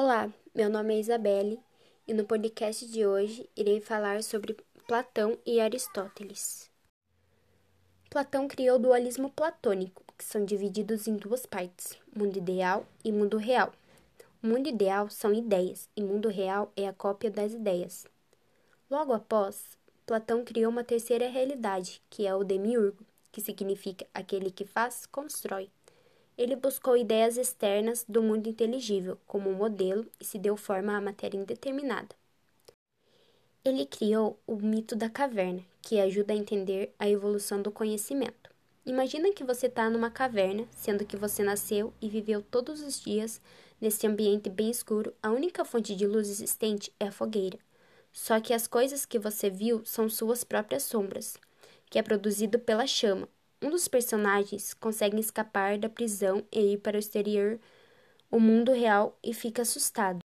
Olá, meu nome é Isabelle e no podcast de hoje irei falar sobre Platão e Aristóteles. Platão criou o dualismo platônico, que são divididos em duas partes: mundo ideal e mundo real. O mundo ideal são ideias e mundo real é a cópia das ideias. Logo após, Platão criou uma terceira realidade, que é o demiurgo, que significa aquele que faz, constrói. Ele buscou ideias externas do mundo inteligível como modelo e se deu forma à matéria indeterminada. Ele criou o mito da caverna, que ajuda a entender a evolução do conhecimento. Imagina que você está numa caverna, sendo que você nasceu e viveu todos os dias nesse ambiente bem escuro. A única fonte de luz existente é a fogueira. Só que as coisas que você viu são suas próprias sombras, que é produzido pela chama, um dos personagens consegue escapar da prisão e ir para o exterior, o mundo real, e fica assustado.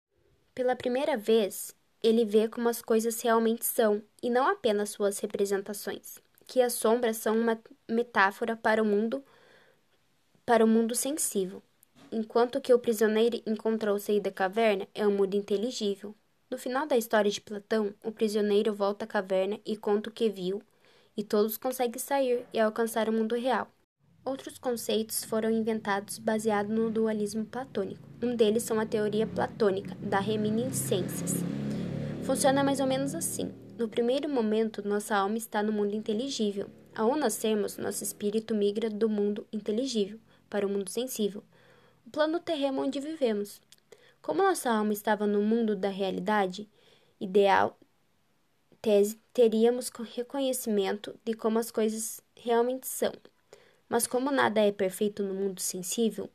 Pela primeira vez, ele vê como as coisas realmente são e não apenas suas representações, que as sombras são uma metáfora para o mundo para o mundo sensível, enquanto que o prisioneiro encontrou saída da caverna é um mundo inteligível. No final da história de Platão, o prisioneiro volta à caverna e conta o que viu e todos conseguem sair e alcançar o mundo real. Outros conceitos foram inventados baseados no dualismo platônico. Um deles são a teoria platônica da reminiscências. Funciona mais ou menos assim. No primeiro momento, nossa alma está no mundo inteligível. Ao nascermos, nosso espírito migra do mundo inteligível para o mundo sensível, o plano terreno onde vivemos. Como nossa alma estava no mundo da realidade ideal, tese, teríamos reconhecimento de como as coisas realmente são. Mas como nada é perfeito no mundo sensível,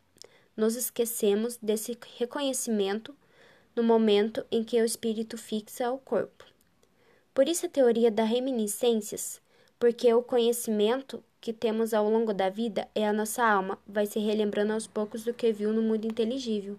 nos esquecemos desse reconhecimento no momento em que o espírito fixa o corpo. Por isso a teoria das reminiscências, porque o conhecimento que temos ao longo da vida é a nossa alma, vai se relembrando aos poucos do que viu no mundo inteligível.